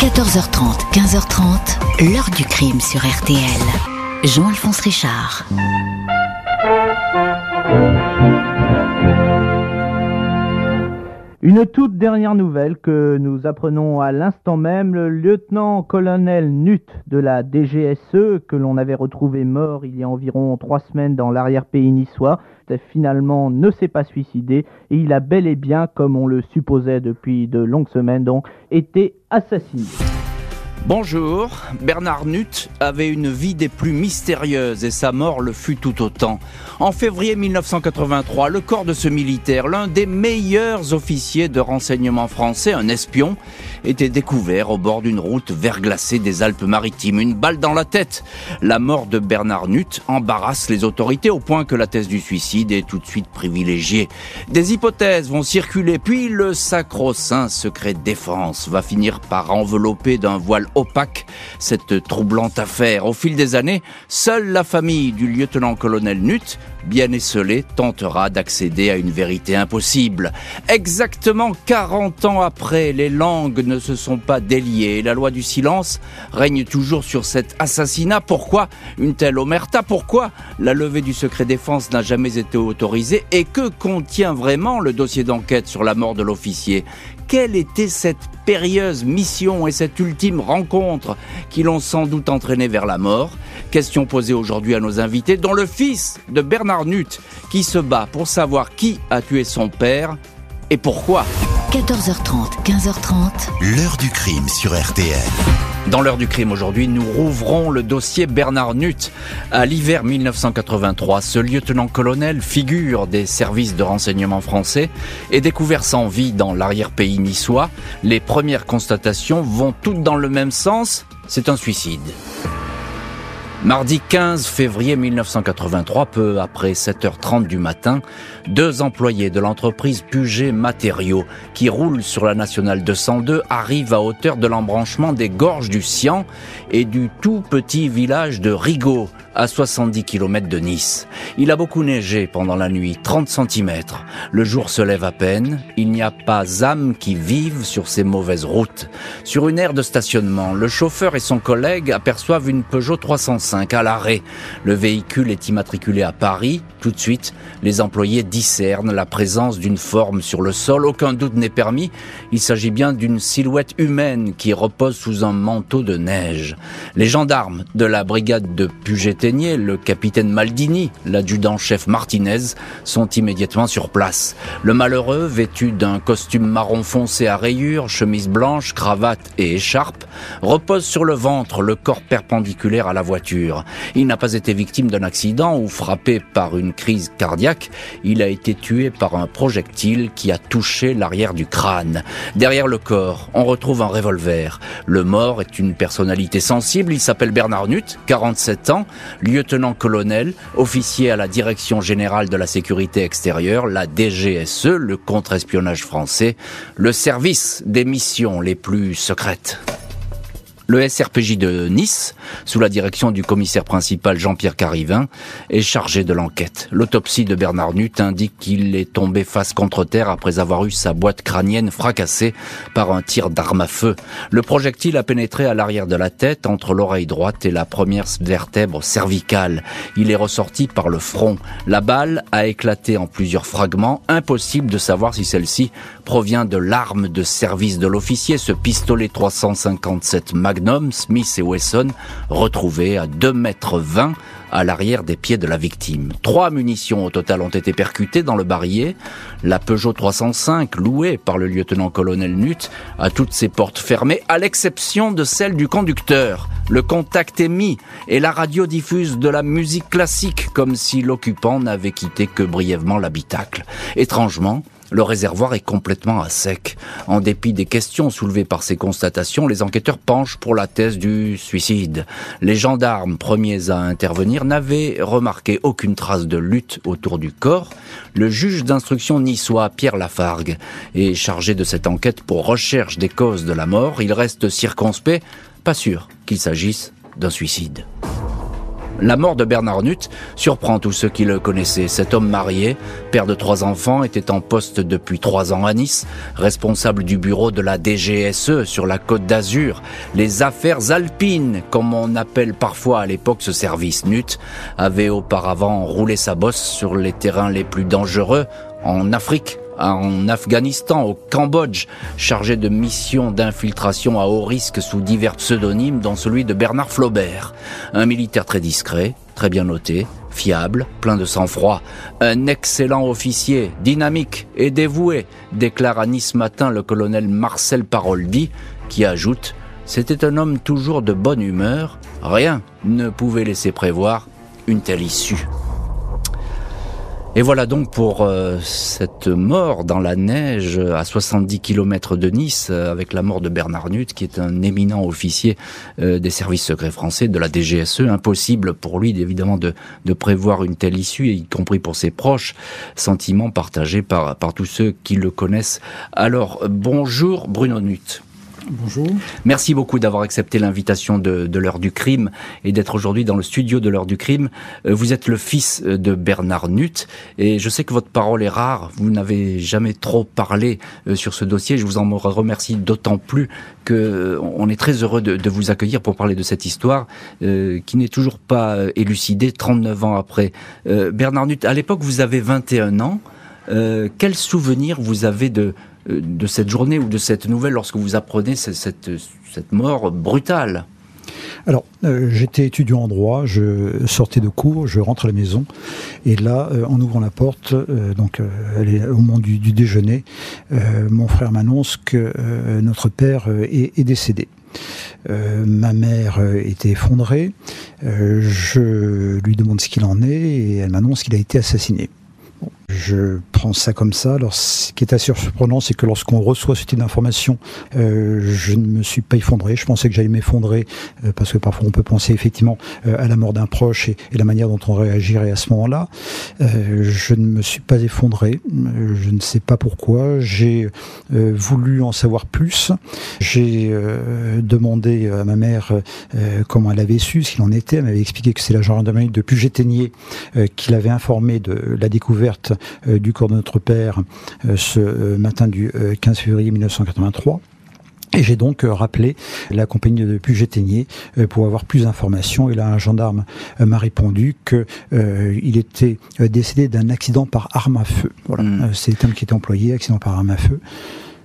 14h30, 15h30, l'heure du crime sur RTL. Jean-Alphonse Richard. Une toute dernière nouvelle que nous apprenons à l'instant même, le lieutenant-colonel Nut de la DGSE, que l'on avait retrouvé mort il y a environ trois semaines dans l'arrière-pays niçois, finalement ne s'est pas suicidé et il a bel et bien, comme on le supposait depuis de longues semaines donc, été assassiné. Bonjour, Bernard Nutt avait une vie des plus mystérieuses et sa mort le fut tout autant. En février 1983, le corps de ce militaire, l'un des meilleurs officiers de renseignement français, un espion, était découvert au bord d'une route verglacée des Alpes-Maritimes. Une balle dans la tête. La mort de Bernard Nutt embarrasse les autorités au point que la thèse du suicide est tout de suite privilégiée. Des hypothèses vont circuler, puis le sacro-saint secret défense va finir par envelopper d'un voile opaque cette troublante affaire. Au fil des années, seule la famille du lieutenant-colonel Nutt bien esselé, tentera d'accéder à une vérité impossible. Exactement 40 ans après, les langues ne se sont pas déliées. La loi du silence règne toujours sur cet assassinat. Pourquoi une telle omerta? Pourquoi la levée du secret défense n'a jamais été autorisée? Et que contient vraiment le dossier d'enquête sur la mort de l'officier? Quelle était cette périlleuse mission et cette ultime rencontre qui l'ont sans doute entraîné vers la mort? Question posée aujourd'hui à nos invités, dont le fils de Bernard Nutt, qui se bat pour savoir qui a tué son père et pourquoi. 14h30, 15h30. L'heure du crime sur RTL. Dans l'heure du crime aujourd'hui, nous rouvrons le dossier Bernard Nutt. À l'hiver 1983, ce lieutenant-colonel, figure des services de renseignement français, est découvert sans vie dans l'arrière-pays niçois. Les premières constatations vont toutes dans le même sens, c'est un suicide. Mardi 15 février 1983, peu après 7h30 du matin, deux employés de l'entreprise Puget Matériaux, qui roulent sur la nationale 202, arrivent à hauteur de l'embranchement des gorges du Sian et du tout petit village de Rigaud, à 70 km de Nice. Il a beaucoup neigé pendant la nuit, 30 cm. Le jour se lève à peine. Il n'y a pas âme qui vive sur ces mauvaises routes. Sur une aire de stationnement, le chauffeur et son collègue aperçoivent une Peugeot 305 à l'arrêt. Le véhicule est immatriculé à Paris. Tout de suite, les employés discernent la présence d'une forme sur le sol. Aucun doute n'est permis. Il s'agit bien d'une silhouette humaine qui repose sous un manteau de neige. Les gendarmes de la brigade de Le capitaine Maldini, l'adjudant-chef Martinez sont immédiatement sur place. Le malheureux, vêtu d'un costume marron foncé à rayures, chemise blanche, cravate et écharpe, repose sur le ventre, le corps perpendiculaire à la voiture. Il n'a pas été victime d'un accident ou frappé par une crise cardiaque. Il a été tué par un projectile qui a touché l'arrière du crâne. Derrière le corps, on retrouve un revolver. Le mort est une personnalité sensible. Il s'appelle Bernard Nutt, 47 ans lieutenant-colonel, officier à la Direction générale de la sécurité extérieure, la DGSE, le contre-espionnage français, le service des missions les plus secrètes. Le SRPJ de Nice, sous la direction du commissaire principal Jean-Pierre Carivin, est chargé de l'enquête. L'autopsie de Bernard Nutt indique qu'il est tombé face contre terre après avoir eu sa boîte crânienne fracassée par un tir d'arme à feu. Le projectile a pénétré à l'arrière de la tête, entre l'oreille droite et la première vertèbre cervicale. Il est ressorti par le front. La balle a éclaté en plusieurs fragments. Impossible de savoir si celle-ci provient de l'arme de service de l'officier, ce pistolet 357 Mag Smith et Wesson, retrouvés à 2 mètres 20 à l'arrière des pieds de la victime. Trois munitions au total ont été percutées dans le barillet. La Peugeot 305, louée par le lieutenant-colonel Nutt, a toutes ses portes fermées, à l'exception de celle du conducteur. Le contact est mis et la radio diffuse de la musique classique, comme si l'occupant n'avait quitté que brièvement l'habitacle. Étrangement, le réservoir est complètement à sec. En dépit des questions soulevées par ces constatations, les enquêteurs penchent pour la thèse du suicide. Les gendarmes premiers à intervenir n'avaient remarqué aucune trace de lutte autour du corps. Le juge d'instruction niçois, Pierre Lafargue, est chargé de cette enquête pour recherche des causes de la mort. Il reste circonspect, pas sûr qu'il s'agisse d'un suicide. La mort de Bernard Nutt surprend tous ceux qui le connaissaient. Cet homme marié, père de trois enfants, était en poste depuis trois ans à Nice, responsable du bureau de la DGSE sur la côte d'Azur. Les affaires alpines, comme on appelle parfois à l'époque ce service Nutt, avait auparavant roulé sa bosse sur les terrains les plus dangereux en Afrique, en Afghanistan, au Cambodge, chargé de missions d'infiltration à haut risque sous divers pseudonymes, dont celui de Bernard Flaubert. Un militaire très discret, très bien noté, fiable, plein de sang-froid, un excellent officier, dynamique et dévoué, déclare à Nice matin le colonel Marcel Paroldi, qui ajoute C'était un homme toujours de bonne humeur, rien ne pouvait laisser prévoir une telle issue. Et voilà donc pour euh, cette mort dans la neige à 70 km de Nice, euh, avec la mort de Bernard Nutt, qui est un éminent officier euh, des services secrets français, de la DGSE. Impossible pour lui, évidemment, de, prévoir une telle issue, y compris pour ses proches. Sentiment partagé par, par tous ceux qui le connaissent. Alors, bonjour Bruno Nutt. Bonjour. Merci beaucoup d'avoir accepté l'invitation de, de l'heure du crime et d'être aujourd'hui dans le studio de l'heure du crime. Euh, vous êtes le fils euh, de Bernard Nutt et je sais que votre parole est rare. Vous n'avez jamais trop parlé euh, sur ce dossier. Je vous en remercie d'autant plus que on est très heureux de, de, vous accueillir pour parler de cette histoire euh, qui n'est toujours pas élucidée 39 ans après. Euh, Bernard Nutt, à l'époque vous avez 21 ans. Euh, quel souvenir vous avez de, de cette journée ou de cette nouvelle lorsque vous apprenez cette, cette, mort brutale alors, euh, j'étais étudiant en droit, je sortais de cours, je rentre à la maison, et là, euh, en ouvrant la porte, euh, donc au moment du, déjeuner, mon frère m'annonce que notre père est, décédé. Ma mère était effondrée. Je lui demande ce qu'il en est et elle m'annonce qu'il a été assassiné. Je prends ça comme ça. Alors, ce qui est assez surprenant, c'est que lorsqu'on reçoit ce type d'information, euh, je ne me suis pas effondré. Je pensais que j'allais m'effondrer euh, parce que parfois on peut penser effectivement euh, à la mort d'un proche et, et, la manière dont on réagirait à ce moment-là. Euh, je ne me suis pas effondré. Euh, je ne sais pas pourquoi. J'ai euh, voulu en savoir plus. J'ai demandé à ma mère comment elle avait su, ce qu'il en était. Elle m'avait expliqué que c'est la gendarmerie de Puget-Ténier qui l'avait informé de la découverte du corps de notre père euh, ce euh, matin du 15 février 1983. Et j'ai donc rappelé la compagnie de Puget-Ténier pour avoir plus d'informations. Et là, un gendarme m'a répondu que euh, il était décédé d'un accident par arme à feu. Voilà, mmh. c'est le terme qui était employé, accident par arme à feu.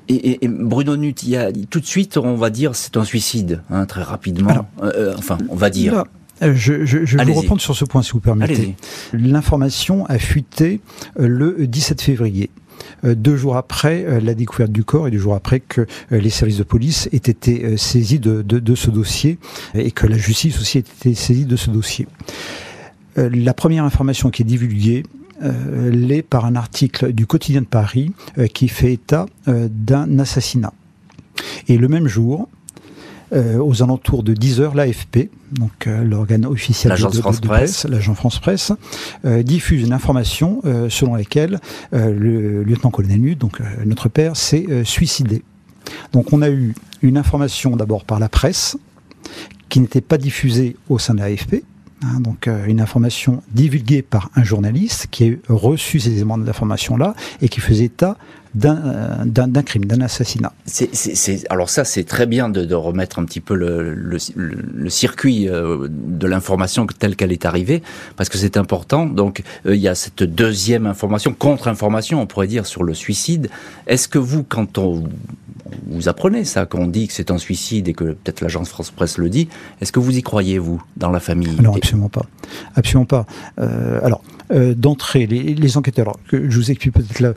Et, et, et, Bruno Nutt, il y a tout de suite, on va dire, c'est un suicide, hein, très rapidement. Alors, euh, enfin, on va dire. Là, je, je, je vais vous reprendre sur ce point, si vous permettez. L'information a fuité le 17 février deux jours après la découverte du corps et deux jours après que les services de police aient été saisis de, de, de ce dossier et que la justice aussi ait été saisie de ce dossier. La première information qui est divulguée, euh, l'est par un article du quotidien de Paris euh, qui fait état euh, d'un assassinat. Et le même jour, euh, aux alentours de 10 heures, l'AFP, donc euh, l'organe officiel de, de, France de presse, l'agent France Presse, euh, diffuse une information selon laquelle le lieutenant-colonel Nutt, donc notre père, s'est suicidé. Donc on a eu une information d'abord par la presse qui n'était pas diffusée au sein de l'AFP, Hein, donc euh, une information divulguée par un journaliste qui a reçu ces éléments d'information-là et qui faisait état d'un euh, crime, d'un assassinat. Alors ça, c'est très bien de, de, remettre un petit peu le, le, le circuit euh, de l'information telle qu'elle est arrivée, parce que c'est important. Donc euh, il y a cette deuxième information, contre-information, on pourrait dire, sur le suicide. Est-ce que vous, quand on vous apprenez ça, qu'on dit que c'est un suicide et que peut-être l'agence France Presse le dit. Est-ce que vous y croyez, vous, dans la famille? Non, absolument pas. Absolument pas. Euh, alors, euh, d'entrée, les, enquêteurs, alors, je vous explique peut-être euh,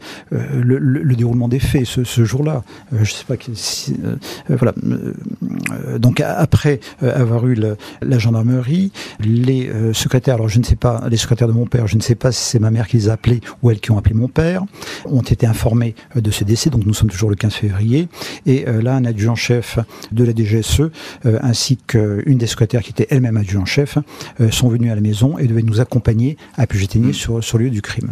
le, le, le, déroulement des faits ce, ce jour-là. Euh, je sais pas si, voilà. donc, après avoir eu la gendarmerie, les secrétaires, alors je ne sais pas, les secrétaires de mon père, je ne sais pas si c'est ma mère qui les a appelés ou elles qui ont appelé mon père, ont été informés de ce décès. Donc, nous sommes toujours le 15 février. Et là, un adjudant-chef de la DGSE, ainsi qu'une des secrétaires qui était elle-même adjudant-chef, sont venus à la maison et devaient nous accompagner à Mmh. sur, sur le lieu du crime.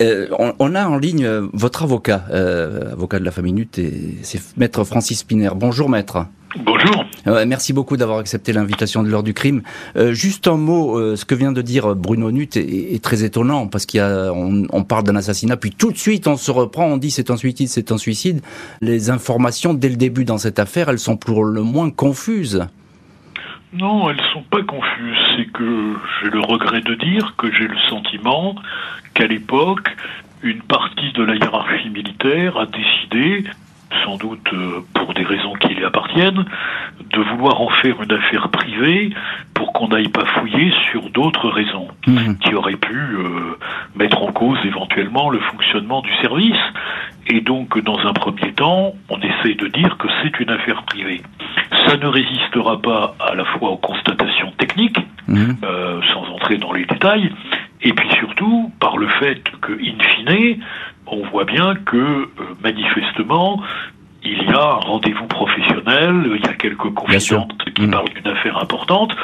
Euh, on, on, a en ligne votre avocat, euh, avocat de la famille Nutt, c'est maître Francis Piner. Bonjour maître. Bonjour. merci beaucoup d'avoir accepté l'invitation de l'heure du crime. Euh, juste un mot, euh, ce que vient de dire Bruno Nutt est, très étonnant parce qu'il on, on, parle d'un assassinat, puis tout de suite on se reprend, on dit c'est un suicide, c'est un suicide. Les informations dès le début dans cette affaire, elles sont pour le moins confuses. Non, elles sont pas confuses. C'est que j'ai le regret de dire que j'ai le sentiment qu'à l'époque, une partie de la hiérarchie militaire a décidé sans doute euh, pour des raisons qui lui appartiennent, de vouloir en faire une affaire privée pour qu'on n'aille pas fouiller sur d'autres raisons mmh. qui auraient pu euh, mettre en cause éventuellement le fonctionnement du service. Et donc, dans un premier temps, on essaye de dire que c'est une affaire privée. Ça ne résistera pas à la fois aux constatations techniques, mmh. euh, sans entrer dans les détails, et puis surtout par le fait que, in fine, on voit bien que euh, manifestement, il y a un rendez-vous professionnel, il y a quelques confidentes qui mmh. parlent d'une affaire importante.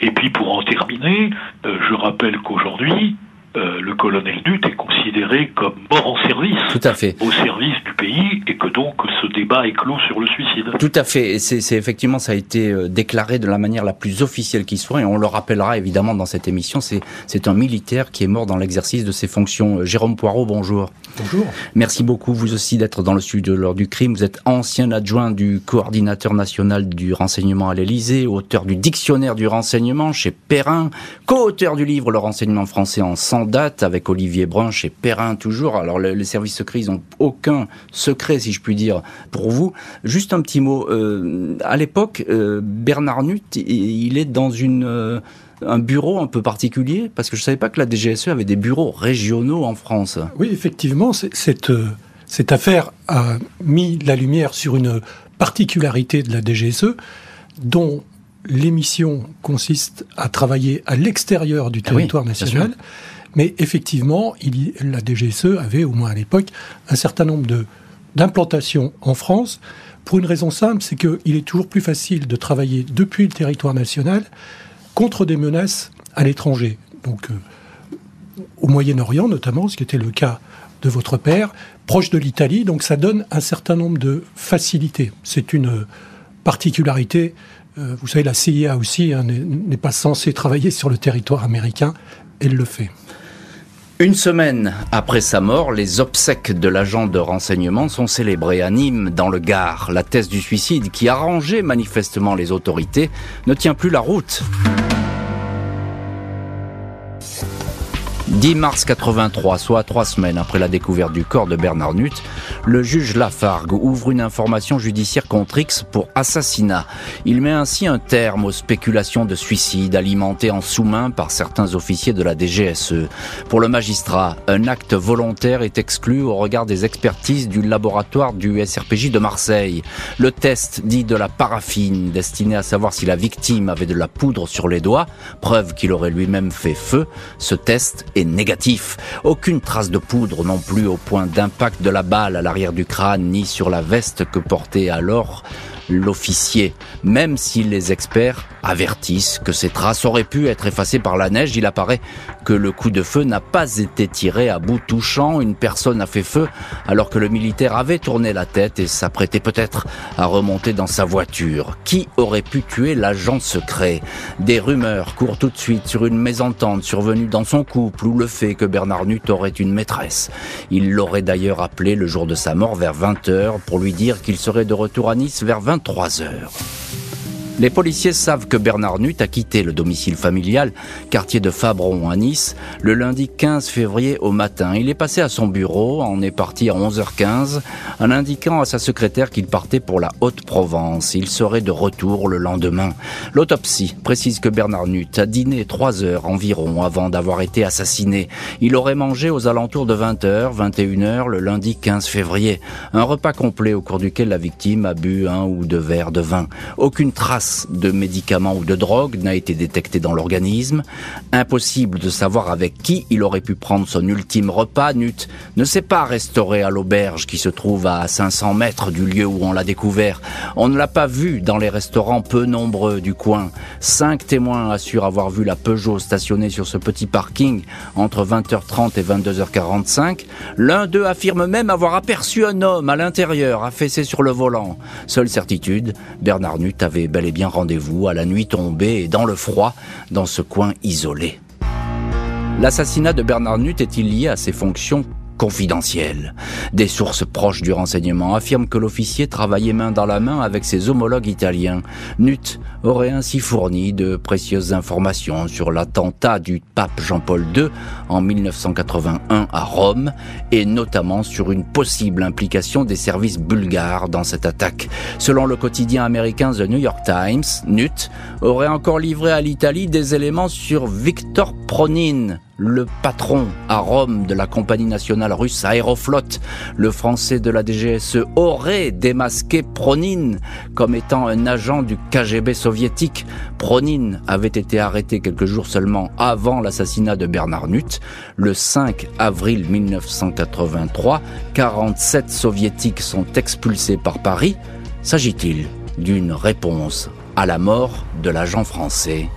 Et puis pour en terminer, euh, je rappelle qu'aujourd'hui, euh, le colonel Nut est considéré comme mort en service. Tout à fait. Au service du pays et que donc ce débat est clos sur le suicide. Tout à fait. C'est effectivement ça a été euh, déclaré de la manière la plus officielle qui soit et on le rappellera évidemment dans cette émission. C'est un militaire qui est mort dans l'exercice de ses fonctions. Euh, Jérôme Poirot, bonjour. Bonjour. Merci beaucoup vous aussi d'être dans le studio lors du crime. Vous êtes ancien adjoint du coordinateur national du renseignement à l'Élysée, auteur du dictionnaire du renseignement chez Perrin, co-auteur du livre Le renseignement français en 100 date avec Olivier Brun chez Perrin toujours. Alors les services secrets, ils n'ont aucun secret, si je puis dire, pour vous. Juste un petit mot. Euh, à l'époque, euh, Bernard Nutt, il est dans une euh, un bureau un peu particulier Parce que je ne savais pas que la DGSE avait des bureaux régionaux en France. Oui, effectivement, cette, cette affaire a mis la lumière sur une particularité de la DGSE dont l'émission consiste à travailler à l'extérieur du ah territoire national mais effectivement, la DGSE avait, au moins à l'époque, un certain nombre d'implantations en France, pour une raison simple, c'est qu'il est toujours plus facile de travailler depuis le territoire national contre des menaces à l'étranger. Donc, euh, au Moyen-Orient notamment, ce qui était le cas de votre père, proche de l'Italie, donc ça donne un certain nombre de facilités. C'est une particularité. Euh, vous savez, la CIA aussi hein, n'est pas censée travailler sur le territoire américain, elle le fait. Une semaine après sa mort, les obsèques de l'agent de renseignement sont célébrées à Nîmes, dans le Gard. La thèse du suicide, qui arrangeait manifestement les autorités, ne tient plus la route. 10 mars 83, soit trois semaines après la découverte du corps de Bernard Nutt, le juge Lafargue ouvre une information judiciaire contre X pour assassinat. Il met ainsi un terme aux spéculations de suicide alimentées en sous-main par certains officiers de la DGSE. Pour le magistrat, un acte volontaire est exclu au regard des expertises du laboratoire du SRPJ de Marseille. Le test dit de la paraffine, destiné à savoir si la victime avait de la poudre sur les doigts, preuve qu'il aurait lui-même fait feu, ce test est négatif. Aucune trace de poudre non plus au point d'impact de la balle à l'arrière du crâne ni sur la veste que portait alors l'officier. Même si les experts avertissent que ces traces auraient pu être effacées par la neige, il apparaît que le coup de feu n'a pas été tiré à bout touchant. Une personne a fait feu alors que le militaire avait tourné la tête et s'apprêtait peut-être à remonter dans sa voiture. Qui aurait pu tuer l'agent secret? Des rumeurs courent tout de suite sur une mésentente survenue dans son couple ou le fait que Bernard Nutt aurait une maîtresse. Il l'aurait d'ailleurs appelé le jour de sa mort vers 20h pour lui dire qu'il serait de retour à Nice vers 20 23 heures. Les policiers savent que Bernard Nutt a quitté le domicile familial, quartier de Fabron à Nice, le lundi 15 février au matin. Il est passé à son bureau, en est parti à 11h15, en indiquant à sa secrétaire qu'il partait pour la Haute-Provence. Il serait de retour le lendemain. L'autopsie précise que Bernard Nutt a dîné 3 heures environ avant d'avoir été assassiné. Il aurait mangé aux alentours de 20h, 21h le lundi 15 février. Un repas complet au cours duquel la victime a bu un ou deux verres de vin. Aucune trace de médicaments ou de drogue n'a été détectée dans l'organisme. Impossible de savoir avec qui il aurait pu prendre son ultime repas. Nut ne s'est pas restauré à l'auberge qui se trouve à 500 mètres du lieu où on l'a découvert. On ne l'a pas vu dans les restaurants peu nombreux du coin. Cinq témoins assurent avoir vu la Peugeot stationnée sur ce petit parking entre 20h30 et 22h45. L'un d'eux affirme même avoir aperçu un homme à l'intérieur, affaissé sur le volant. Seule certitude, Bernard Nutt avait bel et bien rendez-vous à la nuit tombée et dans le froid, dans ce coin isolé. L'assassinat de Bernard Nutt est-il lié à ses fonctions confidentiel. Des sources proches du renseignement affirment que l'officier travaillait main dans la main avec ses homologues italiens. Nut aurait ainsi fourni de précieuses informations sur l'attentat du pape Jean-Paul II en 1981 à Rome et notamment sur une possible implication des services bulgares dans cette attaque. Selon le quotidien américain The New York Times, Nut aurait encore livré à l'Italie des éléments sur Victor Pronin, le patron à Rome de la compagnie nationale russe Aeroflot, le français de la DGSE, aurait démasqué Pronin comme étant un agent du KGB soviétique. Pronin avait été arrêté quelques jours seulement avant l'assassinat de Bernard Nutt. Le 5 avril 1983, 47 soviétiques sont expulsés par Paris. S'agit-il d'une réponse à la mort de l'agent français?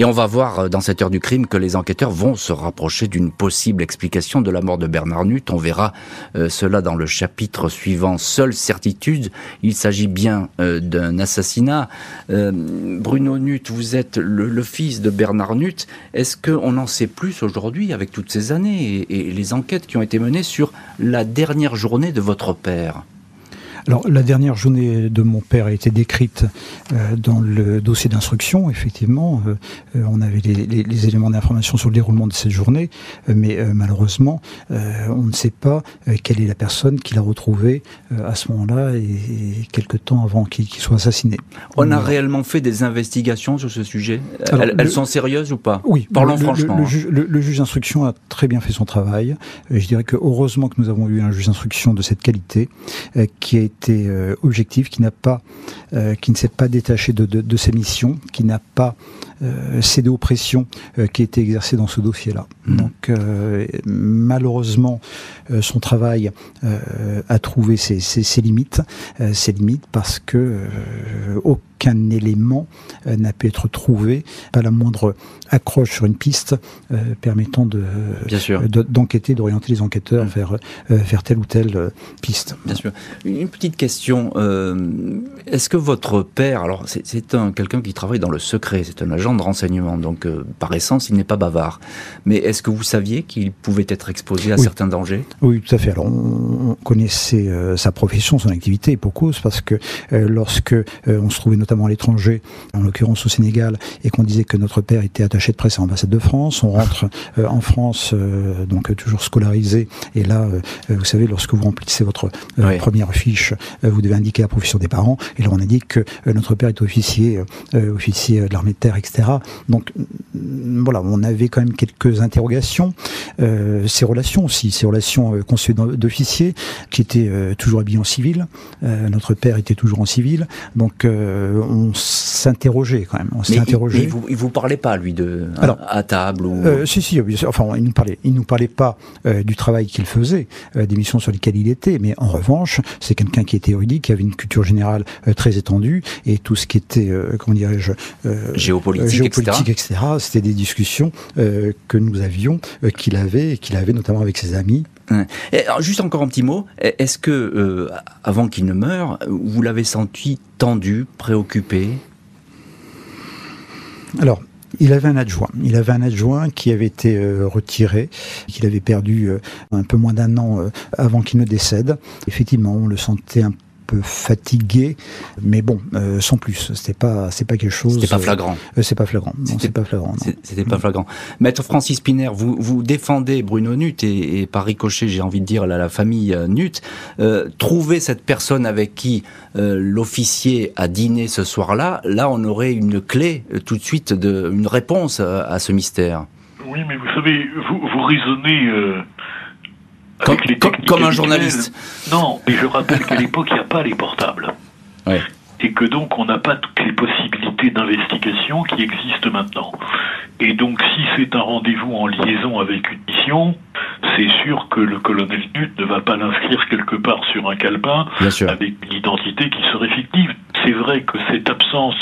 Et on va voir euh, dans cette heure du crime que les enquêteurs vont se rapprocher d'une possible explication de la mort de Bernard Nutt. On verra euh, cela dans le chapitre suivant. Seule certitude, il s'agit bien euh, d'un assassinat. Bruno Nutt, vous êtes le, fils de Bernard Nutt. Est-ce qu'on en sait plus aujourd'hui avec toutes ces années et les enquêtes qui ont été menées sur la dernière journée de votre père? Alors, la dernière journée de mon père a été décrite euh, dans le dossier d'instruction, effectivement. Euh, euh, on avait les, éléments d'information sur le déroulement de cette journée, mais malheureusement, on ne sait pas quelle est la personne qui l'a retrouvé à ce moment-là et, quelque temps avant qu'il soit assassiné. On a réellement fait des investigations sur ce sujet? Elles, sont sérieuses ou pas? Oui. Parlons franchement. Le, le, juge d'instruction a très bien fait son travail. Je dirais que heureusement que nous avons eu un juge d'instruction de cette qualité qui a été euh, objectif, qui n'a pas, euh, qui ne s'est pas détaché de, de, de, ses missions, qui n'a pas euh, cédé aux pressions qui étaient exercées dans ce dossier-là. Mmh. Donc malheureusement, son travail a trouvé ses, ses, ses limites, ses limites parce que aucun élément n'a pu être trouvé, pas la moindre accroche sur une piste permettant de d'enquêter, d'orienter les enquêteurs mmh. vers vers telle ou telle piste. Bien sûr. Une petite question. Euh, est-ce que votre père, alors c'est un quelqu'un qui travaille dans le secret, c'est un agent de renseignement, donc euh, par essence il n'est pas bavard. Mais est-ce que vous saviez qu'il pouvait être exposé à certains dangers? Oui, tout à fait. Alors on, connaissait euh, sa profession, son activité, et pour cause, parce que lorsque on se trouvait notamment à l'étranger, en l'occurrence au Sénégal, et qu'on disait que notre père était attaché de presse à l'ambassade de France, on rentre en France, donc toujours scolarisé, et là, vous savez, lorsque vous remplissez votre première fiche euh, vous devez indiquer la profession des parents. Et là, on indique que euh, notre père est officier, euh, officier de l'armée de terre, etc. Donc mm, voilà, on avait quand même quelques interrogations. Euh, ses relations aussi, ses relations euh, d'officier, qui était toujours habillé en civil. notre père était toujours en civil. Donc on s'interrogeait quand même. On s'est interrogé. Il, vous, il vous parlait pas lui de à, table ou. si si, enfin il nous parlait. Il nous parlait pas du travail qu'il faisait, des missions sur lesquelles il était, mais en revanche, c'est quelqu'un qui était érudit, qui avait une culture générale euh, très étendue, et tout ce qui était, euh, comment dirais-je, euh, géopolitique, géopolitique, etc. C'était des discussions que nous avions, qu'il avait, et qu'il avait notamment avec ses amis. Et juste encore un petit mot. Est-ce que, avant qu'il ne meure, vous l'avez senti tendu, préoccupé? Alors, il avait un adjoint. Il avait un adjoint qui avait été euh, retiré, qu'il avait perdu euh, un peu moins d'un an euh, avant qu'il ne décède. Effectivement, on le sentait un fatigué, mais bon, euh, sans plus. C'était pas, c'est pas quelque chose. C'était pas flagrant. Euh, c'est pas flagrant. c'est pas flagrant. C'était pas flagrant. Maître Francis Piner, vous vous défendez Bruno Nutt et, par ricochet, j'ai envie de dire la, la famille euh, Nutt. trouver cette personne avec qui l'officier a dîné ce soir-là, là, on aurait une clé tout de suite, de, une réponse à, ce mystère. Oui, mais vous savez, vous, vous raisonnez comme, un journaliste. Non, mais je rappelle qu'à l'époque, il n'y a pas les portables. et que donc on n'a pas toutes les possibilités d'investigation qui existent maintenant. Et donc si c'est un rendez-vous en liaison avec une mission, c'est sûr que le colonel Nut ne va pas l'inscrire quelque part sur un calepin avec une identité qui serait fictive. C'est vrai que cette absence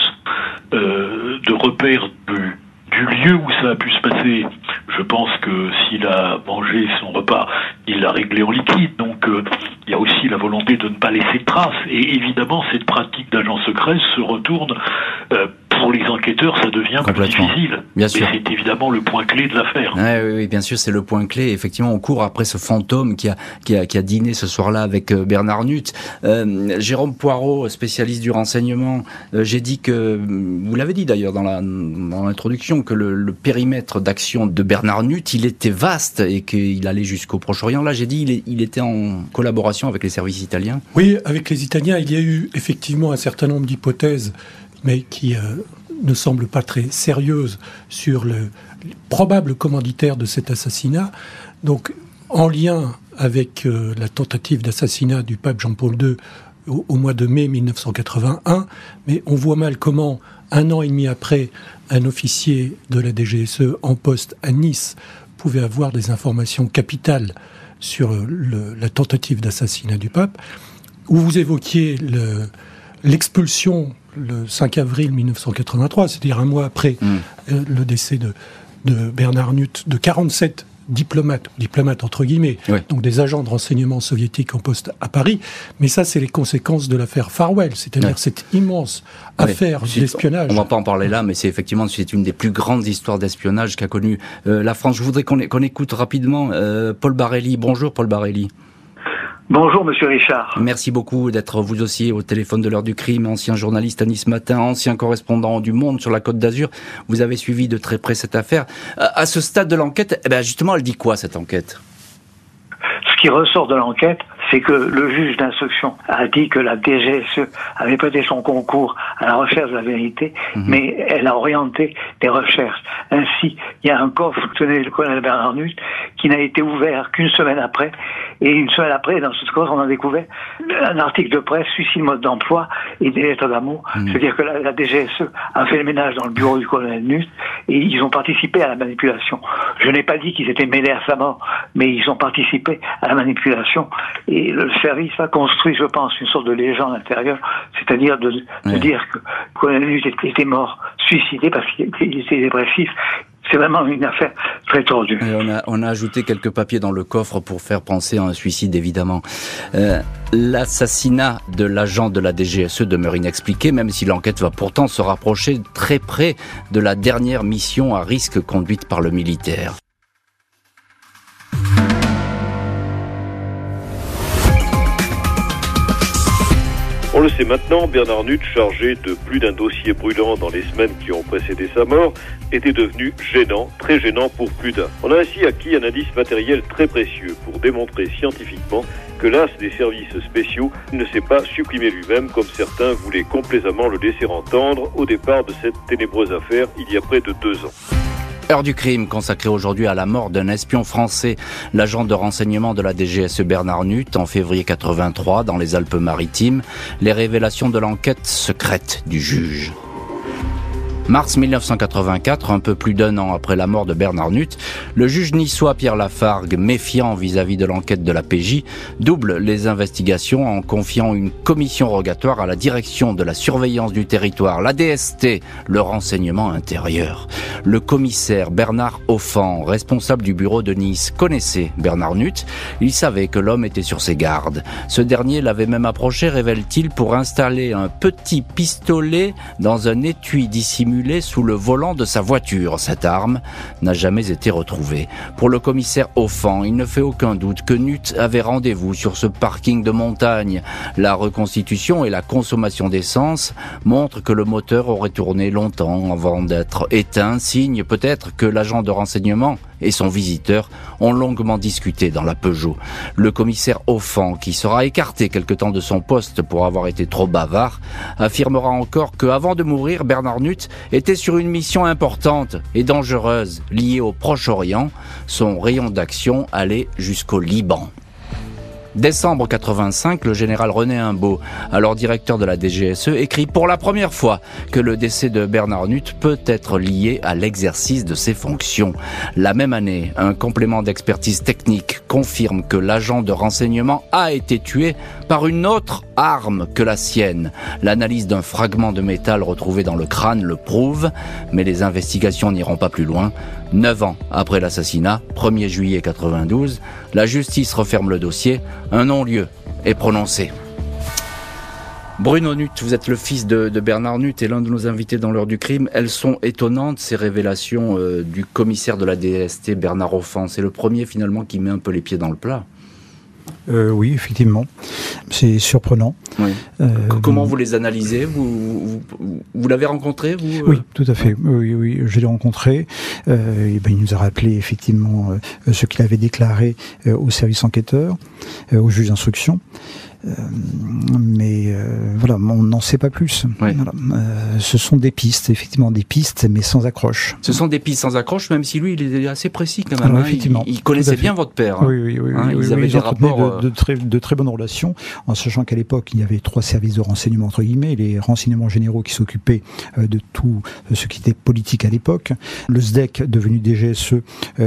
euh, de repère du du lieu où ça a pu se passer. Je pense que s'il a mangé son repas, il l'a réglé en liquide. Donc euh, il y a aussi la volonté de ne pas laisser de traces. Et évidemment, cette pratique d'agent secret se retourne euh, pour les enquêteurs, ça devient plus difficile. Bien sûr. c'est évidemment le point clé de l'affaire. oui, oui, bien sûr, c'est le point clé. Effectivement, on court après ce fantôme qui a, qui a, qui a dîné ce soir-là avec euh, Bernard Nutt. Euh, Jérôme Poirot, spécialiste du renseignement, j'ai dit que, vous l'avez dit d'ailleurs dans l'introduction, que le, périmètre d'action de Bernard Nutt, il était vaste et qu'il allait jusqu'au Proche-Orient. Là, j'ai dit, il, était en collaboration avec les services italiens. Oui, avec les Italiens, il y a eu effectivement un certain nombre d'hypothèses mais qui euh, ne semble pas très sérieuse sur le probable commanditaire de cet assassinat. Donc, en lien avec euh, la tentative d'assassinat du pape Jean-Paul II au, mois de mai 1981, mais on voit mal comment, un an et demi après, un officier de la DGSE en poste à Nice pouvait avoir des informations capitales sur la tentative d'assassinat du pape, où vous évoquiez l'expulsion le 5 avril 1983, c'est-à-dire un mois après mm. euh, le décès de, Bernard Nutt, de 47 diplomates, diplomates entre guillemets, donc des agents de renseignement soviétiques en poste à Paris. Mais ça, c'est les conséquences de l'affaire Farwell, c'est-à-dire cette immense affaire d'espionnage. On va pas en parler là, mais c'est effectivement c'est une des plus grandes histoires d'espionnage qu'a connue euh, la France. Je voudrais qu'on écoute rapidement euh, Paul Barelli. Bonjour Paul Barelli. Bonjour Monsieur Richard. Merci beaucoup d'être vous aussi au téléphone de l'heure du crime, ancien journaliste à Nice Matin, ancien correspondant du Monde sur la Côte d'Azur. Vous avez suivi de très près cette affaire. À ce stade de l'enquête, eh ben justement, elle dit quoi cette enquête? Ce qui ressort de l'enquête, c'est que le juge d'instruction a dit que la DGSE avait prêté son concours à la recherche de la vérité, mhm. mais elle a orienté des recherches. Ainsi, il y a un coffre tenait le colonel Bernard Nutt qui n'a été ouvert qu'une semaine après, et une semaine après, dans ce coffre, on a découvert un article de presse, suicide mode d'emploi et des lettres d'amour. Mhm. C'est-à-dire que la, DGSE a fait le ménage dans le bureau du colonel Nutt et ils ont participé à la manipulation. Je n'ai pas dit qu'ils étaient mêlés à sa mort, mais ils ont participé à la manipulation. Et et le service a construit, je pense, une sorte de légende intérieure, c'est-à-dire de, dire que Colonel était mort, suicidé parce qu'il était dépressif. C'est vraiment une affaire très tordue. on, a, ajouté quelques papiers dans le coffre pour faire penser à un suicide, évidemment. Euh, l'assassinat de l'agent de la DGSE demeure inexpliqué, même si l'enquête va pourtant se rapprocher très près de la dernière mission à risque conduite par le militaire. On le sait maintenant, Bernard Nutt, chargé de plus d'un dossier brûlant dans les semaines qui ont précédé sa mort, était devenu gênant, très gênant pour plus d'un. On a ainsi acquis un indice matériel très précieux pour démontrer scientifiquement que l'as des services spéciaux ne s'est pas supprimé lui-même comme certains voulaient complaisamment le laisser entendre au départ de cette ténébreuse affaire il y a près de deux ans. Heure du crime consacrée aujourd'hui à la mort d'un espion français, l'agent de renseignement de la DGSE Bernard Nutt en février 83 dans les Alpes-Maritimes, les révélations de l'enquête secrète du juge. Mars 1984, un peu plus d'un an après la mort de Bernard Nutt, le juge niçois Pierre Lafargue, méfiant vis-à-vis de l'enquête de la PJ, double les investigations en confiant une commission rogatoire à la direction de la surveillance du territoire, la DST, le renseignement intérieur. Le commissaire Bernard Offan, responsable du bureau de Nice, connaissait Bernard Nutt. Il savait que l'homme était sur ses gardes. Ce dernier l'avait même approché, révèle-t-il, pour installer un petit pistolet dans un étui dissimulé sous le volant de sa voiture. Cette arme n'a jamais été retrouvée. Pour le commissaire Offan, il ne fait aucun doute que Nut avait rendez-vous sur ce parking de montagne. La reconstitution et la consommation d'essence montrent que le moteur aurait tourné longtemps avant d'être éteint, signe peut-être que l'agent de renseignement et son visiteur ont longuement discuté dans la Peugeot. Le commissaire Offan, qui sera écarté quelque temps de son poste pour avoir été trop bavard, affirmera encore que avant de mourir, Bernard Nutt était sur une mission importante et dangereuse liée au Proche-Orient. Son rayon d'action allait jusqu'au Liban. Décembre 85, le général René Imbeau, alors directeur de la DGSE, écrit pour la première fois que le décès de Bernard Nutt peut être lié à l'exercice de ses fonctions. La même année, un complément d'expertise technique confirme que l'agent de renseignement a été tué par une autre arme que la sienne. L'analyse d'un fragment de métal retrouvé dans le crâne le prouve, mais les investigations n'iront pas plus loin. Neuf ans après l'assassinat, 1er juillet 92, la justice referme le dossier, un non-lieu est prononcé. Bruno Nutt, vous êtes le fils de, Bernard Nutt et l'un de nos invités dans l'heure du crime. Elles sont étonnantes, ces révélations euh, du commissaire de la DST, Bernard Offan. C'est le premier finalement qui met un peu les pieds dans le plat. Euh, oui, effectivement. C'est surprenant. Euh, comment vous les analysez Vous, vous, l'avez rencontré vous, Oui, tout à fait. Oui, oui, je l'ai rencontré. et ben, il nous a rappelé effectivement ce qu'il avait déclaré au service enquêteur, au juge d'instruction. Euh, mais euh, voilà, on n'en sait pas plus. Euh, ce sont des pistes, effectivement, des pistes, mais sans accroche. Ce sont des pistes sans accroche, même si lui, il est assez précis quand même. Hein. effectivement, il, connaissait bien votre père. Oui, oui, oui. Hein, ils avaient des rapports de, très, de très bonnes relations, en sachant qu'à l'époque, il y avait trois services de renseignement entre guillemets, les renseignements généraux qui s'occupaient de tout ce qui était politique à l'époque, le SDEC devenu DGSE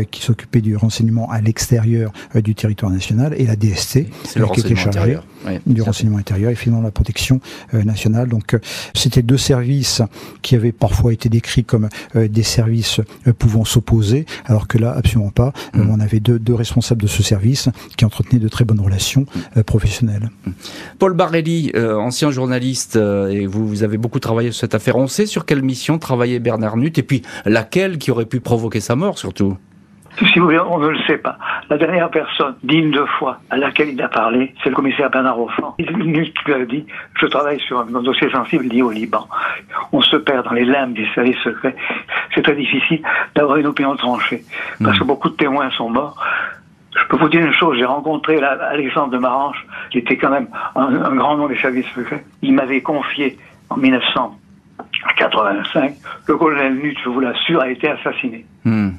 qui s'occupait du renseignement à l'extérieur du territoire national, et la DST qui était chargée du renseignement intérieur et finalement la protection euh, nationale. Donc euh, c'était deux services qui avaient parfois été décrits comme euh, des services pouvant s'opposer, alors que là absolument pas. Mm. on avait deux, deux, responsables de ce service qui entretenaient de très bonnes relations mm. professionnelles. Mm. Paul Barelli, ancien journaliste, et vous, vous avez beaucoup travaillé sur cette affaire. On sait sur quelle mission travaillait Bernard Nutt et puis laquelle qui aurait pu provoquer sa mort surtout? Si vous voulez, on ne le sait pas. La dernière personne digne de foi à laquelle il a parlé, c'est le commissaire Bernard Offan. Il lui a dit, je travaille sur un dossier sensible lié au Liban. On se perd dans les limbes des services secrets. C'est très difficile d'avoir une opinion tranchée. Parce que beaucoup de témoins sont morts. Je peux vous dire une chose, j'ai rencontré Alexandre de Marange, qui était quand même un, un grand nom des services secrets. Il m'avait confié en 1900 85, le colonel Nutt, je vous l'assure, a été assassiné. Hmm.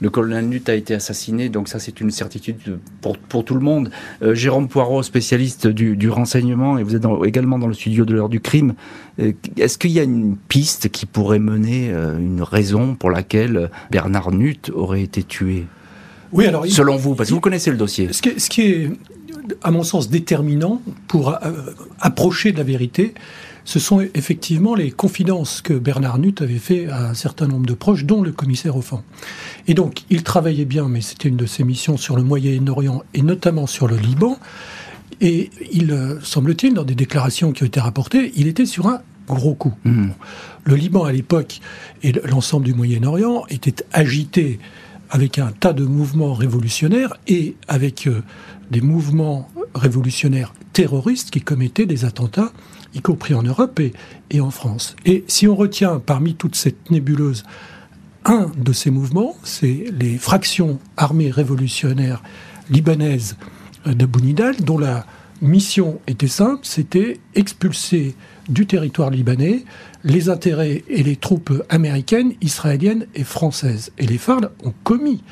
Le colonel Nutt a été assassiné, donc ça c'est une certitude pour, pour tout le monde. Euh, Jérôme Poirot, spécialiste du, du, renseignement, et vous êtes également dans le studio de l'heure du crime, euh, est-ce qu'il y a une piste qui pourrait mener euh, une raison pour laquelle Bernard Nutt aurait été tué? Oui, alors... Selon vous, parce que vous connaissez le dossier. Ce qui, ce qui est, à mon sens, déterminant pour approcher de la vérité, ce sont effectivement les confidences que Bernard Nutt avait fait à un certain nombre de proches, dont le commissaire Offan. Et donc, il travaillait bien, mais c'était une de ses missions sur le Moyen-Orient et notamment sur le Liban. Et il, euh, semble-t-il, dans des déclarations qui ont été rapportées, il était sur un gros coup. Mmh. Le Liban, à l'époque, et l'ensemble du Moyen-Orient, était agité avec un tas de mouvements révolutionnaires et avec euh, des mouvements révolutionnaires terroristes qui commettaient des attentats y compris en Europe et, en France. Et si on retient parmi toute cette nébuleuse un de ces mouvements, c'est les fractions armées révolutionnaires libanaises de Bounidal, dont la mission était simple, c'était expulser du territoire libanais les intérêts et les troupes américaines, israéliennes et françaises. Et les FARC ont commis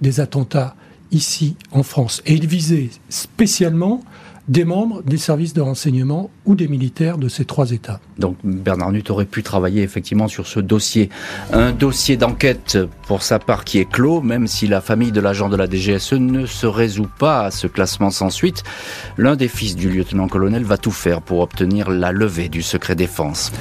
des attentats ici en France. Et ils visaient spécialement des membres des services de renseignement ou des militaires de ces trois États. Donc Bernard Nutt aurait pu travailler effectivement sur ce dossier. Un dossier d'enquête pour sa part qui est clos, même si la famille de l'agent de la DGSE ne se résout pas à ce classement sans suite. L'un des fils du lieutenant-colonel va tout faire pour obtenir la levée du secret défense.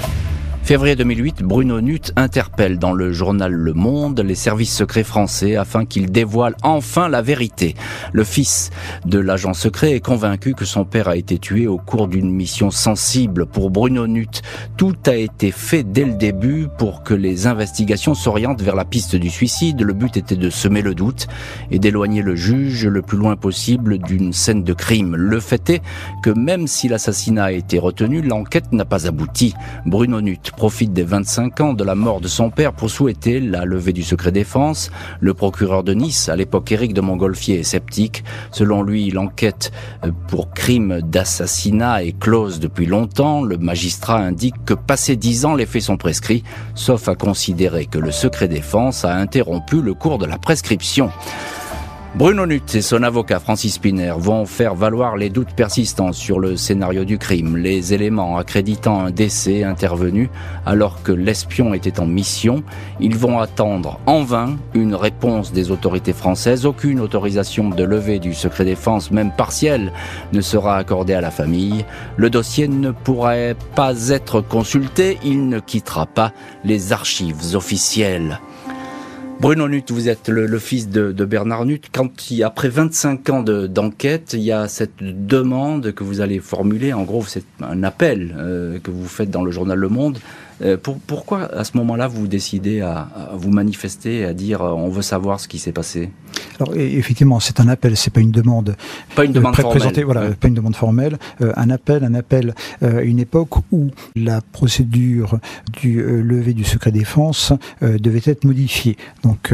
Février 2008, Bruno Nutt interpelle dans le journal Le Monde les services secrets français afin qu'ils dévoilent enfin la vérité. Le fils de l'agent secret est convaincu que son père a été tué au cours d'une mission sensible pour Bruno Nutt. Tout a été fait dès le début pour que les investigations s'orientent vers la piste du suicide. Le but était de semer le doute et d'éloigner le juge le plus loin possible d'une scène de crime. Le fait est que même si l'assassinat a été retenu, l'enquête n'a pas abouti. Bruno Nutt profite des 25 ans de la mort de son père pour souhaiter la levée du secret défense. Le procureur de Nice, à l'époque Éric de Montgolfier, est sceptique. Selon lui, l'enquête pour crime d'assassinat est close depuis longtemps. Le magistrat indique que passé 10 ans, les faits sont prescrits, sauf à considérer que le secret défense a interrompu le cours de la prescription. Bruno Nutt et son avocat Francis Spinner vont faire valoir les doutes persistants sur le scénario du crime, les éléments accréditant un décès intervenu alors que l'espion était en mission. Ils vont attendre en vain une réponse des autorités françaises. Aucune autorisation de levée du secret défense, même partielle, ne sera accordée à la famille. Le dossier ne pourrait pas être consulté. Il ne quittera pas les archives officielles. Bruno Nutt, vous êtes le, fils de, Bernard Nutt. Quand, après 25 ans d'enquête, il y a cette demande que vous allez formuler, en gros, c'est un appel euh, que vous faites dans le journal Le Monde, euh, pourquoi à ce moment-là vous décidez à, vous manifester, à dire euh, on veut savoir ce qui s'est passé? Alors effectivement, c'est un appel, c'est pas une demande. Pas une demande formelle. Voilà, pas une demande formelle. Euh, un appel, un appel à une époque où la procédure du lever du secret défense devait être modifiée. Donc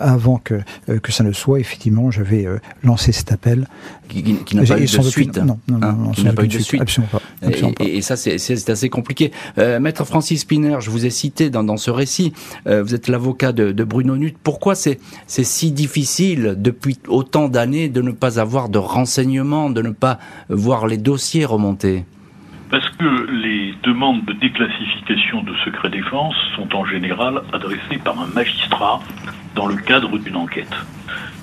avant que que ça ne soit, effectivement, j'avais lancé cet appel. Qui, n'a pas eu de suite. Non, non, non, hein, qui n'a pas eu de suite. Absolument pas. Et, et, ça, c'est assez compliqué. Maître Francis Spinner, je vous ai cité dans, ce récit, euh, vous êtes l'avocat de, Bruno Nutt. Pourquoi c'est si difficile depuis autant d'années de ne pas avoir de renseignements, de ne pas voir les dossiers remonter? Parce que les demandes de déclassification de secret défense sont en général adressées par un magistrat dans le cadre d'une enquête.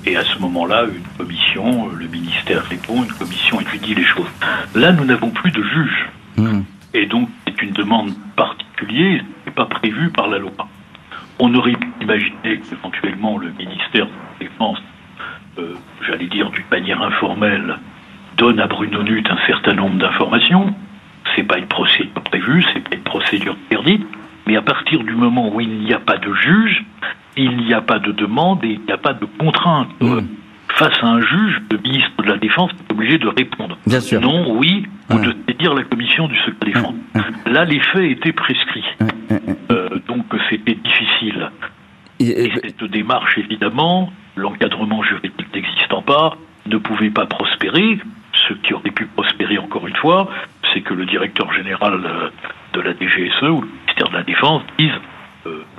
Et à ce moment-là, une commission, le ministère répond, une commission étudie les choses. Là, nous n'avons plus de juge. Hmm. Et donc, c'est une demande particulière, n'est pas prévue par la loi. On aurait pu imaginer qu'éventuellement le ministère de la Défense, euh, j'allais dire d'une manière informelle, donne à Bruno Nutt un certain nombre d'informations. C'est pas une procédure prévue, c'est pas une procédure interdite. Mais à partir du moment où il n'y a pas de juge, il n'y a pas de demande et il n'y a pas de contrainte. Mmh face à un juge, le ministre de la Défense est obligé de répondre. Bien sûr. Non, oui, ou de saisir la commission du secret défense. Là, les faits étaient prescrits. Euh, donc, c'était difficile. Et, cette démarche, évidemment, l'encadrement juridique n'existant pas, ne pouvait pas prospérer. Ce qui aurait pu prospérer, encore une fois, c'est que le directeur général euh, de la DGSE ou le ministère de la Défense dise euh,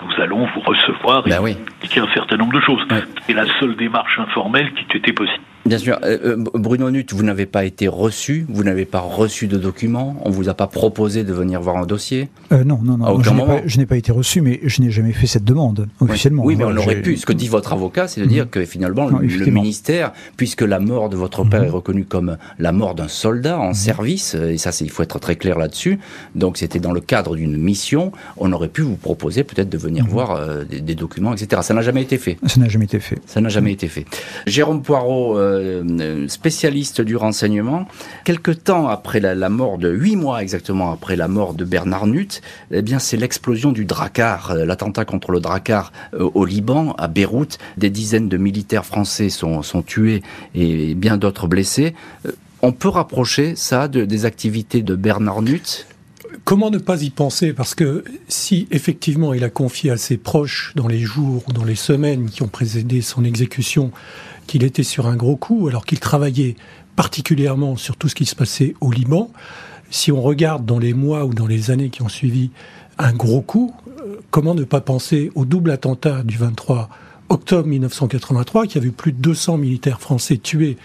nous allons vous recevoir et ben oui. un certain nombre de choses. C'est la seule démarche informelle qui était possible. Bien sûr. Euh, euh, Bruno Nutt, vous n'avez pas été reçu, vous n'avez pas reçu de documents, on vous a pas proposé de venir voir un dossier euh, Non, non, non. je n'ai pas, été reçu, mais je n'ai jamais fait cette demande officiellement. Oui, mais on aurait pu. Ce que dit votre avocat, c'est de dire mhm. que finalement, le, ministère, puisque la mort de votre père est reconnue comme la mort d'un soldat en service, et ça, il faut être très clair là-dessus, donc c'était dans le cadre d'une mission, on aurait pu vous proposer peut-être de venir voir des, documents, etc. Ça n'a jamais été fait. Ça n'a jamais été fait. Ça n'a jamais été fait. Jérôme Poirot euh, spécialiste du renseignement. Quelque temps après la, mort de huit mois exactement après la mort de Bernard Nutt, eh bien c'est l'explosion du Drakkar, euh, l'attentat contre le Drakkar euh, au Liban, à Beyrouth. Des dizaines de militaires français sont, sont tués et bien d'autres blessés. On peut rapprocher ça de, des activités de Bernard Nutt Comment ne pas y penser? Parce que si effectivement il a confié à ses proches dans les jours ou dans les semaines qui ont précédé son exécution qu'il était sur un gros coup, alors qu'il travaillait particulièrement sur tout ce qui se passait au Liban. Si on regarde dans les mois ou dans les années qui ont suivi un gros coup, euh, comment ne pas penser au double attentat du 23 octobre 1983 qui a vu plus de 200 militaires français tués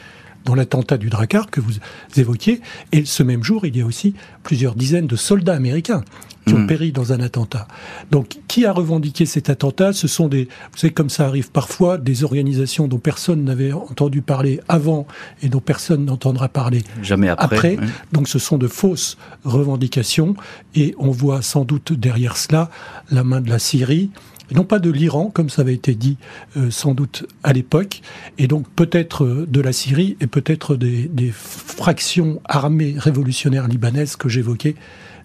dans l'attentat du Drakkar que vous évoquiez. Et ce même jour, il y a aussi plusieurs dizaines de soldats américains qui ont hmm. péri dans un attentat. Donc, qui a revendiqué cet attentat? Ce sont des, vous savez, comme ça arrive parfois, des organisations dont personne n'avait entendu parler avant et dont personne n'entendra parler jamais après. Donc, ce sont de fausses revendications et on voit sans doute derrière cela la main de la Syrie, non pas de l'Iran, comme ça avait été dit euh, sans doute à l'époque, et donc peut-être euh, de la Syrie et peut-être des, fractions armées révolutionnaires libanaises que j'évoquais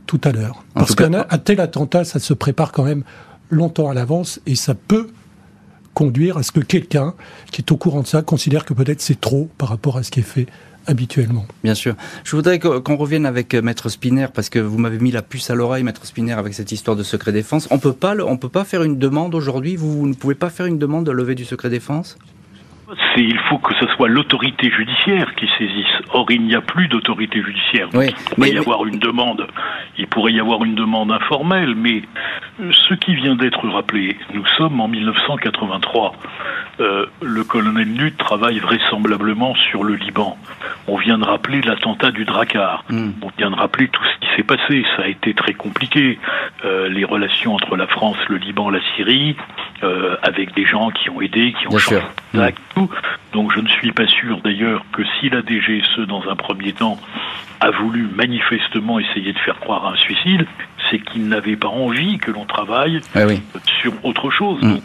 tout à l'heure. Parce qu'un tel attentat, ça se prépare quand même longtemps à l'avance et ça peut conduire à ce que quelqu'un qui est au courant de ça considère que peut-être c'est trop par rapport à ce qui est fait habituellement. Bien sûr. Je voudrais qu'on revienne avec euh, Maître Spinner, parce que vous m'avez mis la puce à l'oreille, Maître Spinner, avec cette histoire de secret défense. On peut pas, on peut pas faire une demande aujourd'hui? Vous, ne pouvez pas faire une demande de levée du secret défense? Il faut que ce soit l'autorité judiciaire qui saisisse. Or, il n'y a plus d'autorité judiciaire. il pourrait y avoir une demande. Il pourrait y avoir une demande informelle, mais ce qui vient d'être rappelé, nous sommes en 1983. Euh, le colonel Nut travaille vraisemblablement sur le Liban. On vient de rappeler l'attentat du Drakkar. Hmm. On vient de rappeler tout ce qui s'est passé. Ça a été très compliqué. Euh, les relations entre la France, le Liban, la Syrie, euh, avec des gens qui ont aidé, qui ont Bien changé sûr. tact, tout. Donc je ne suis pas sûr d'ailleurs que si la DGSE, dans un premier temps, a voulu manifestement essayer de faire croire à un suicide, c'est qu'il n'avait pas envie que l'on travaille oui. sur autre chose. Mm. Donc,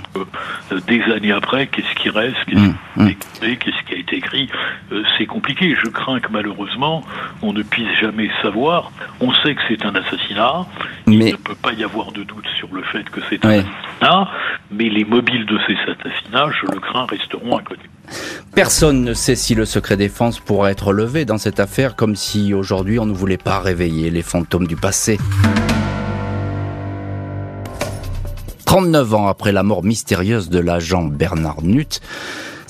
euh, des années après, qu'est-ce qui reste, qu'est-ce Mm, qui a mm. été écrit, qu'est-ce qui a été écrit, euh, c'est compliqué. Je crains que malheureusement, on ne puisse jamais savoir. On sait que c'est un assassinat. Il Mais- ne peut pas y avoir de doute sur le fait que c'est un Ouais. assassinat, mais les mobiles de ces assassinats, je le crains, resteront inconnus. Personne ne sait si le secret défense pourra être levé dans cette affaire, comme si aujourd'hui on ne voulait pas réveiller les fantômes du passé. 39 ans après la mort mystérieuse de l'agent Bernard Nutt,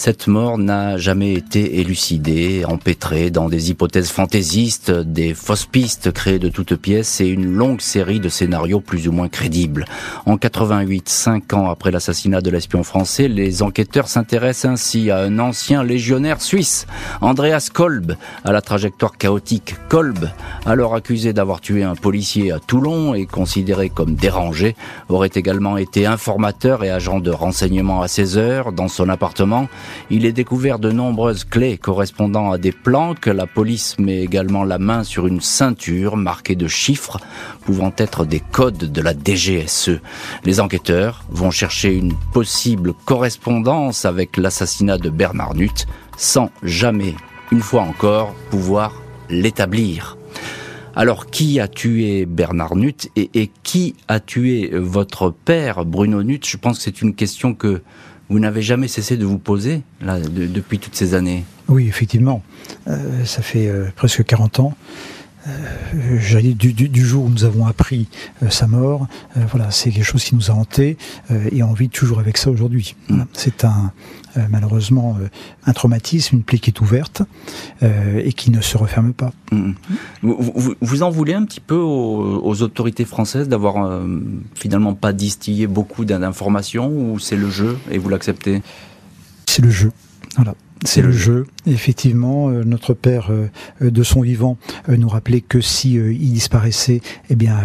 cette mort n'a jamais été élucidée, empêtrée dans des hypothèses fantaisistes, des fausses pistes créées de toutes pièces et une longue série de scénarios plus ou moins crédibles. En 88, cinq ans après l'assassinat de l'espion français, les enquêteurs s'intéressent ainsi à un ancien légionnaire suisse, Andreas Kolb, à la trajectoire chaotique. Kolb, alors accusé d'avoir tué un policier à Toulon et considéré comme dérangé, aurait également été informateur et agent de renseignement à 16 heures dans son appartement. Il est découvert de nombreuses clés correspondant à des plans que la police met également la main sur une ceinture marquée de chiffres pouvant être des codes de la DGSE. Les enquêteurs vont chercher une possible correspondance avec l'assassinat de Bernard Nutt sans jamais, une fois encore, pouvoir l'établir. Alors, qui a tué Bernard Nutt et, et qui a tué votre père, Bruno Nutt Je pense que c'est une question que vous n'avez jamais cessé de vous poser là, de- depuis toutes ces années? Oui, effectivement. Euh, ça fait euh, presque 40 ans. Euh, du, du- du jour où nous avons appris euh, sa mort, voilà, c'est quelque chose qui nous a hantés et on vit toujours avec ça aujourd'hui. Voilà. C'est un malheureusement euh, un traumatisme, une plaie qui est ouverte euh, et qui ne se referme pas. Vous, vous- vous en voulez un petit peu aux, aux autorités françaises d'avoir euh, finalement pas distillé beaucoup d'informations ou c'est le jeu et vous l'acceptez? C'est le jeu. Voilà. C'est le jeu. Effectivement, euh, notre père, euh, euh, de son vivant, euh, nous rappelait que si il disparaissait, eh bien,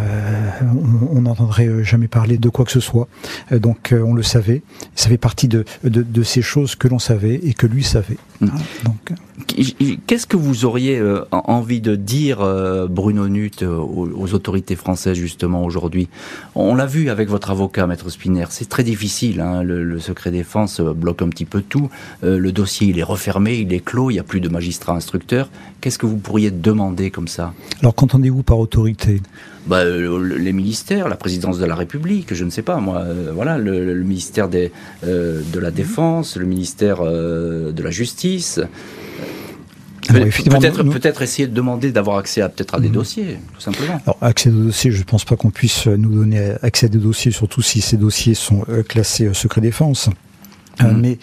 on n'entendrait jamais parler de quoi que ce soit. Donc, on le savait. Ça fait partie de, de, de ces choses que l'on savait et que lui savait. Mm. Voilà. Donc, Qu'est-ce que vous auriez en- envie de dire, Bruno Nutt, aux, aux autorités françaises justement aujourd'hui? On l'a vu avec votre avocat, Maître Spinner, c'est très difficile. hein, le, le secret défense bloque un petit peu tout. Le dossier, il est refermé, il est clos, il n'y a plus de magistrat instructeur. Qu'est-ce que vous pourriez demander comme ça? Alors, qu'entendez-vous par autorité? Bah, euh, le- les ministères, la présidence de la République, je ne sais pas, moi, euh, voilà, le, le ministère des, euh, de la Défense, le ministère euh, de la Justice. Effectivement, Peut-être nous- essayer de demander d'avoir accès à peut-être à des Mhm. dossiers, tout simplement. Alors, accès aux dossiers, je ne pense pas qu'on puisse nous donner accès à des dossiers, surtout si ces dossiers sont classés secret défense. Euh, Mhm. mais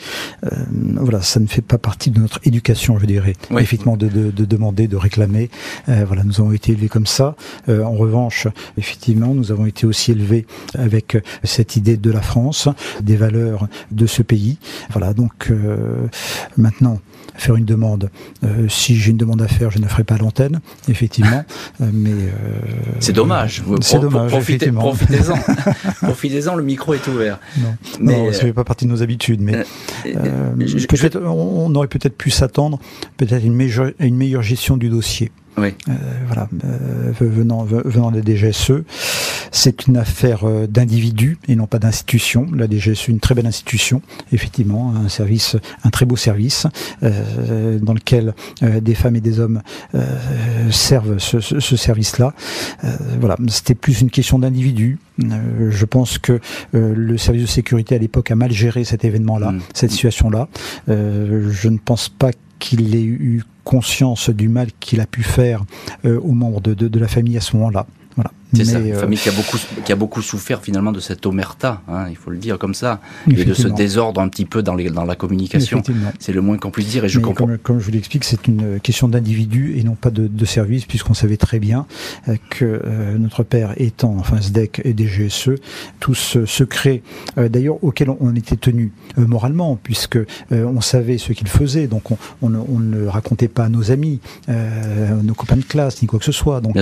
euh, voilà, ça ne fait pas partie de notre éducation, je dirais. Oui. Effectivement, de, de, de demander, de réclamer. Euh, voilà, nous avons été élevés comme ça. Euh, en revanche, effectivement, nous avons été aussi élevés avec cette idée de la France, des valeurs de ce pays. Voilà, donc euh, maintenant, faire une demande. Euh, si j'ai une demande à faire, je ne ferai pas l'antenne, effectivement. Euh, mais euh, C'est dommage. Vous- C'est dommage, profitez-. Profitez-en. Profitez-en, le micro est ouvert. Non, Mais, non, ça fait pas partie de nos habitudes. Mais euh, euh, je- je- peut-être, on, on aurait peut-être pu s'attendre peut-être à une meilleure, une meilleure gestion du dossier. Oui. Euh, voilà, euh, venant, venant de la DGSE, c'est une affaire euh, d'individus et non pas d'institution. La DGSE est une très belle institution, effectivement, un service, un très beau service euh, dans lequel euh, des femmes et des hommes euh, servent ce, ce- ce service-là. Euh, voilà, c'était plus une question d'individus. Euh, je pense que euh, le service de sécurité à l'époque a mal géré cet événement-là, Mm. cette situation-là. Euh, je ne pense pas qu'il ait eu conscience du mal qu'il a pu faire euh, aux membres de, la famille à ce moment-là. Voilà. C'est ça, une famille qui a, beaucoup, qui a beaucoup souffert finalement de cette omerta, hein, il faut le dire comme ça, et de ce désordre un petit peu dans, les, dans la communication. C'est le moins qu'on puisse dire et je comprends. Comme, je vous l'explique, c'est une question d'individu et non pas de, de service, puisqu'on savait très bien que notre père étant, enfin SDEC et DGSE, tous ce secrets, d'ailleurs auxquels on était tenu moralement, puisque on savait ce qu'ils faisaient, donc on, on, on, ne racontait pas à nos amis, nos copains de classe, ni quoi que ce soit. Donc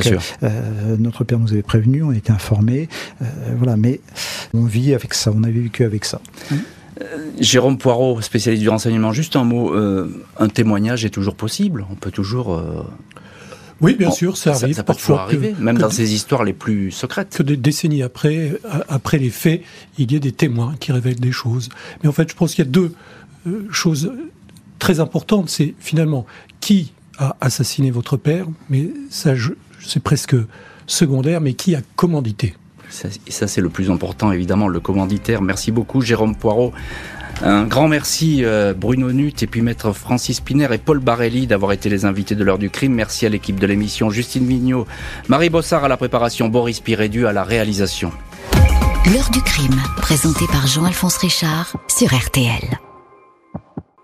notre père nous avait prévenu, on était informés, voilà, mais on vit avec ça, on avait vécu avec ça. Jérôme Poirot, spécialiste du renseignement, juste un mot, un témoignage est toujours possible, on peut toujours... Oui, bien sûr, ça arrive. Ça, peut parfois arriver, même dans ces histoires les plus secrètes. Que des décennies après, après les faits, il y ait des témoins qui révèlent des choses. Mais en fait, je pense qu'il y a deux euh, choses très importantes. C'est finalement qui a assassiné votre père, mais ça, c'est presque secondaire, mais qui a commandité ça, ça c'est le plus important, évidemment, le commanditaire. Merci beaucoup, Jérôme Poirot. Un grand merci euh, Bruno Nut et puis maître Francis Piner et Paul Barelli d'avoir été les invités de l'heure du crime. Merci à l'équipe de l'émission, Justine Vignot, Marie Bossard à la préparation, Boris Pirédu à la réalisation. L'heure du crime, présenté par Jean-Alphonse Richard sur RTL.